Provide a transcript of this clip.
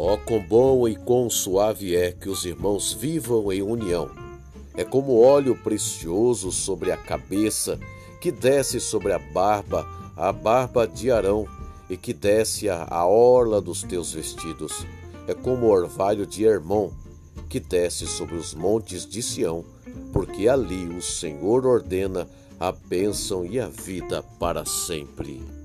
Ó, oh, quão bom e quão suave é que os irmãos vivam em união. É como óleo precioso sobre a cabeça, que desce sobre a barba, a barba de Arão, e que desce a, a orla dos teus vestidos. É como o orvalho de Hermon, que desce sobre os montes de Sião, porque ali o Senhor ordena a bênção e a vida para sempre.